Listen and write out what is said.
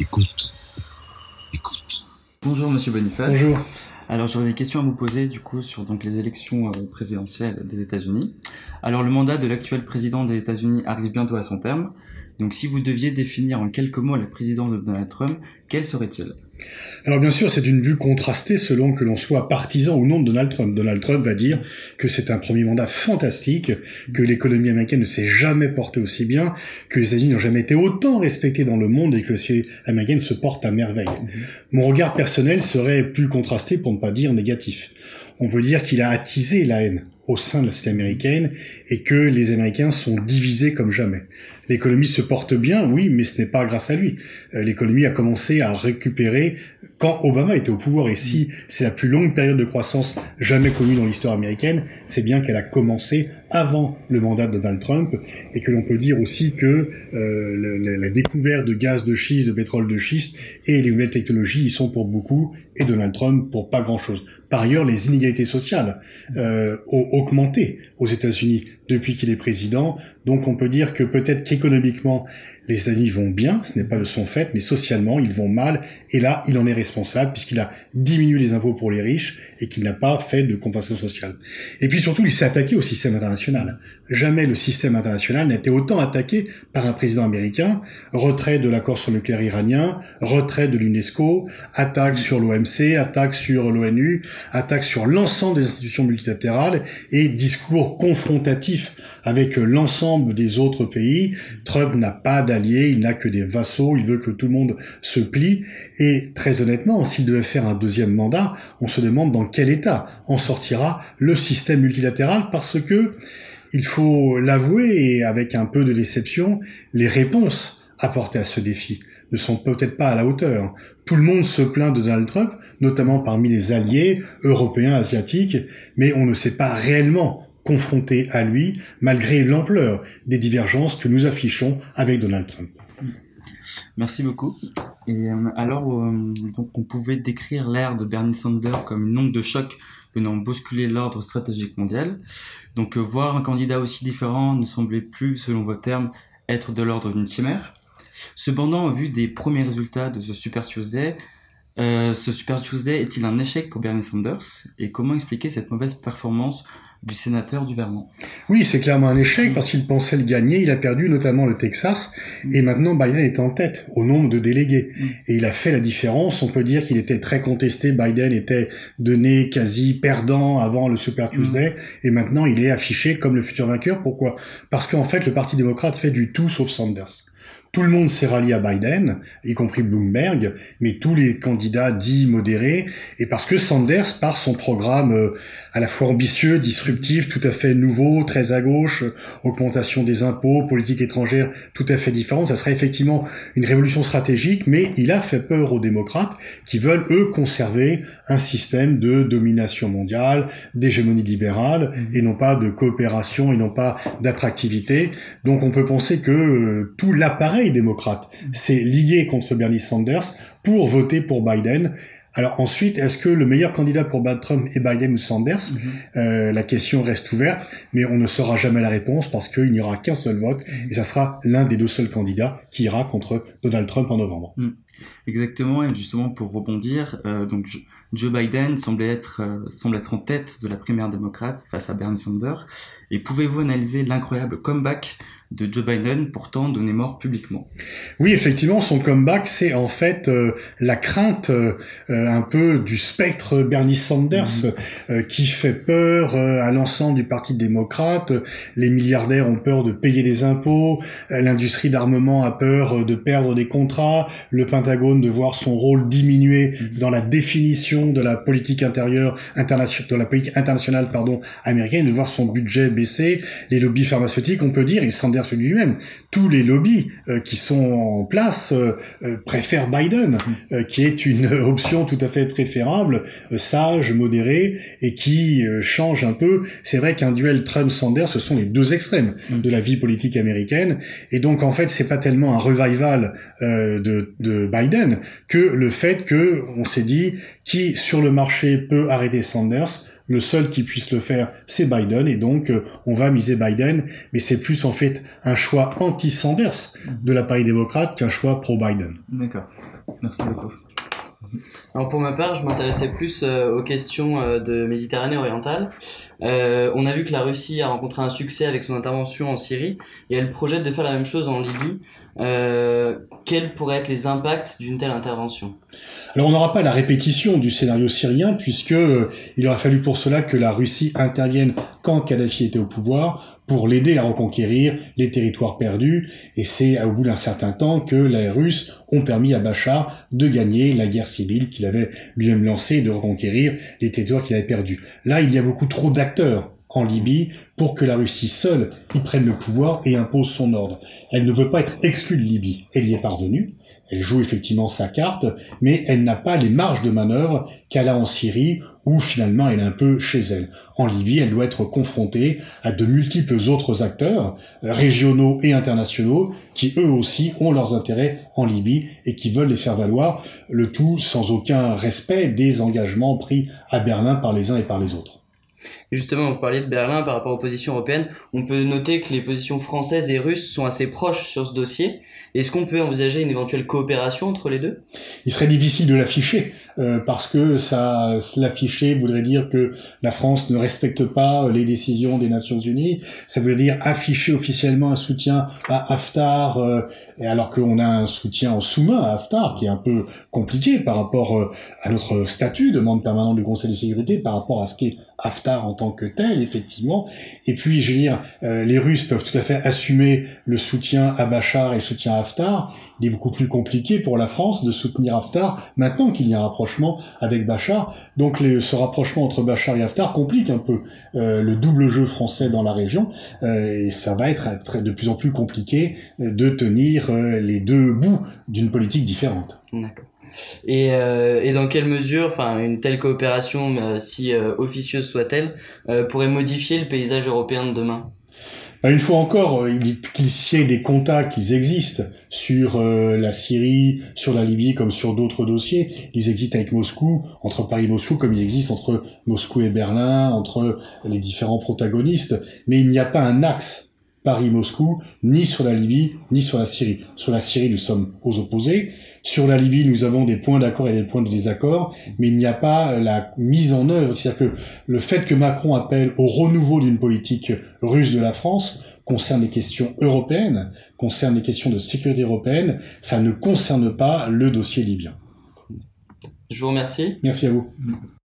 Écoute. Écoute. Bonjour Monsieur Boniface. Bonjour. Alors j'aurais des questions à vous poser du coup sur donc les élections euh, présidentielles des États-Unis. Alors le mandat de l'actuel président des États-Unis arrive bientôt à son terme. Donc si vous deviez définir en quelques mots la présidence de Donald Trump, quel serait-il? Alors bien sûr, c'est une vue contrastée selon que l'on soit partisan ou non de Donald Trump. Donald Trump va dire que c'est un premier mandat fantastique, que l'économie américaine ne s'est jamais portée aussi bien, que les États-Unis n'ont jamais été autant respectés dans le monde et que le américaine se porte à merveille. Mhm. Mon regard personnel serait plus contrasté pour ne pas dire négatif. On peut dire qu'il a attisé la haine au sein de la société américaine et que les Américains sont divisés comme jamais. L'économie se porte bien, oui, mais ce n'est pas grâce à lui. Euh, l'économie a commencé à récupérer quand Obama était au pouvoir. Et si c'est la plus longue période de croissance jamais connue dans l'histoire américaine, c'est bien qu'elle a commencé avant le mandat de Donald Trump et que l'on peut dire aussi que euh, la, découverte de gaz de schiste, de pétrole de schiste et les nouvelles technologies y sont pour beaucoup et Donald Trump pour pas grand-chose. Par ailleurs, les inégalités sociales euh, ont augmenté aux États-Unis depuis qu'il est président. Donc on peut dire que peut-être qu'économiquement, les États-Unis vont bien, ce n'est pas de son fait, mais socialement, ils vont mal. Et là, il en est responsable puisqu'il a diminué les impôts pour les riches et qu'il n'a pas fait de compensation sociale. Et puis surtout, il s'est attaqué au système international. Jamais le système international n'a été autant attaqué par un président américain. Retrait de l'accord sur le nucléaire iranien, retrait de l'UNESCO, attaque sur l'OMC, attaque sur l'ONU, attaque sur l'ensemble des institutions multilatérales et discours confrontatif avec l'ensemble des autres pays. Trump n'a pas d'alliés, il n'a que des vassaux, il veut que tout le monde se plie. Et très honnêtement, s'il devait faire un deuxième mandat, on se demande dans quel état en sortira le système multilatéral parce que il faut l'avouer et avec un peu de déception, les réponses apportées à ce défi ne sont peut-être pas à la hauteur. Tout le monde se plaint de Donald Trump, notamment parmi les alliés européens, asiatiques, mais on ne sait pas réellement confronté à lui, malgré l'ampleur des divergences que nous affichons avec Donald Trump. Merci beaucoup. Et euh, alors, euh, donc on pouvait décrire l'ère de Bernie Sanders comme une onde de choc venant bousculer l'ordre stratégique mondial. Donc euh, voir un candidat aussi différent ne semblait plus, selon vos termes, être de l'ordre d'une chimère. Cependant, au vu des premiers résultats de ce Super Tuesday, ce Super Tuesday est-il un échec pour Bernie Sanders? Et comment expliquer cette mauvaise performance du sénateur du Vermont. Oui, c'est clairement un échec parce qu'il pensait le gagner. Il a perdu notamment le Texas mm. et maintenant Biden est en tête au nombre de délégués mm. et il a fait la différence. On peut dire qu'il était très contesté. Biden était donné quasi perdant avant le Super mm. Tuesday et maintenant il est affiché comme le futur vainqueur. Pourquoi? Parce qu'en fait le Parti démocrate fait du tout sauf Sanders. Tout le monde s'est rallié à Biden, y compris Bloomberg, mais tous les candidats dits modérés, et parce que Sanders, par son programme euh, à la fois ambitieux, disruptif, tout à fait nouveau, très à gauche, augmentation des impôts, politique étrangère tout à fait différente, ça serait effectivement une révolution stratégique, mais il a fait peur aux démocrates qui veulent, eux, conserver un système de domination mondiale, d'hégémonie libérale, mmh. et non pas de coopération, et non pas d'attractivité. Donc on peut penser que euh, tout l'appareil démocrate s'est lié contre Bernie Sanders pour voter pour Biden. Alors ensuite, est-ce que le meilleur candidat pour battre Trump est Biden ou Sanders mm-hmm. euh, La question reste ouverte, mais on ne saura jamais la réponse parce qu'il n'y aura qu'un seul vote mm-hmm. et ça sera l'un des deux seuls candidats qui ira contre Donald Trump en novembre. Mm. Exactement, et justement pour rebondir, euh, donc Joe Biden semble être, euh, semble être en tête de la primaire démocrate face à Bernie Sanders. Et pouvez-vous analyser l'incroyable comeback de Joe Biden, pourtant donné mort publiquement? Oui, effectivement, son comeback, c'est en fait euh, la crainte euh, un peu du spectre Bernie Sanders mhm. euh, qui fait peur à l'ensemble du Parti démocrate. Les milliardaires ont peur de payer des impôts, l'industrie d'armement a peur de perdre des contrats, le Pentagone de voir son rôle diminuer mhm. dans la définition de la politique intérieure internationale, de la politique internationale pardon américaine, de voir son budget baisser, les lobbies pharmaceutiques, on peut dire, et Sanders lui-même. Tous les lobbies euh, qui sont en place euh, euh, préfèrent Biden, qui est une option tout à fait préférable, sage, modérée, et qui change un peu. C'est vrai qu'un duel Trump-Sanders, ce sont les deux extrêmes de la vie politique américaine, et donc en fait, c'est pas tellement un revival de, de Biden que le fait que on s'est dit qui sur le marché peut arrêter Sanders Le seul qui puisse le faire, c'est Biden, et donc euh, on va miser Biden, mais c'est plus en fait un choix anti-Sanders de la Paris démocrate qu'un choix pro-Biden. D'accord. Merci beaucoup. Alors pour ma part, je m'intéressais plus euh, aux questions euh, de Méditerranée orientale. Euh, on a vu que la Russie a rencontré un succès avec son intervention en Syrie et elle projette de faire la même chose en Libye. Euh, quels pourraient être les impacts d'une telle intervention? Alors on n'aura pas la répétition du scénario syrien puisque euh, il aura fallu pour cela que la Russie intervienne quand Kadhafi était au pouvoir pour l'aider à reconquérir les territoires perdus et c'est au bout d'un certain temps que les Russes ont permis à Bachar de gagner la guerre civile qu'il avait lui-même lancée et de reconquérir les territoires qu'il avait perdus. Là, il y a beaucoup trop en Libye pour que la Russie seule y prenne le pouvoir et impose son ordre. Elle ne veut pas être exclue de Libye. Elle y est parvenue. Elle joue effectivement sa carte, mais elle n'a pas les marges de manœuvre qu'elle a en Syrie, où finalement elle est un peu chez elle. En Libye, elle doit être confrontée à de multiples autres acteurs, euh, régionaux et internationaux, qui eux aussi ont leurs intérêts en Libye et qui veulent les faire valoir, le tout sans aucun respect des engagements pris à Berlin par les uns et par les autres. Justement, vous parliez de Berlin par rapport aux positions européennes. On peut noter que les positions françaises et russes sont assez proches sur ce dossier. Est-ce qu'on peut envisager une éventuelle coopération entre les deux? Il serait difficile de l'afficher euh, parce que ça, l'afficher voudrait dire que la France ne respecte pas les décisions des Nations Unies. Ça veut dire afficher officiellement un soutien à Haftar, euh, alors qu'on a un soutien en sous-main à Haftar, qui est un peu compliqué par rapport euh, à notre statut de membre permanent du Conseil de sécurité, par rapport à ce qu'est Haftar en tant que tel, effectivement. Et puis, je veux dire, euh, les Russes peuvent tout à fait assumer le soutien à Bachar et le soutien à Haftar. Il est beaucoup plus compliqué pour la France de soutenir Haftar maintenant qu'il y a un rapprochement avec Bachar. Donc, ce rapprochement entre Bachar et Haftar complique un peu euh, le double jeu français dans la région. Euh, et ça va être de plus en plus compliqué de tenir les deux bouts d'une politique différente. D'accord. Et, euh, et dans quelle mesure, enfin, une telle coopération, euh, si euh, officieuse soit-elle, pourrait modifier le paysage européen de demain? Bah, une fois encore, qu'il y ait des contacts, ils existent sur la Syrie, sur la Libye, comme sur d'autres dossiers. Ils existent avec Moscou, entre Paris et Moscou, comme ils existent entre Moscou et Berlin, entre les différents protagonistes. Mais il n'y a pas un axe Paris-Moscou, ni sur la Libye, ni sur la Syrie. Sur la Syrie, nous sommes aux opposés. Sur la Libye, nous avons des points d'accord et des points de désaccord, mais il n'y a pas la mise en œuvre. C'est-à-dire que le fait que Macron appelle au renouveau d'une politique russe de la France concerne les questions européennes, concerne les questions de sécurité européenne, ça ne concerne pas le dossier libyen. Je vous remercie. Merci à vous.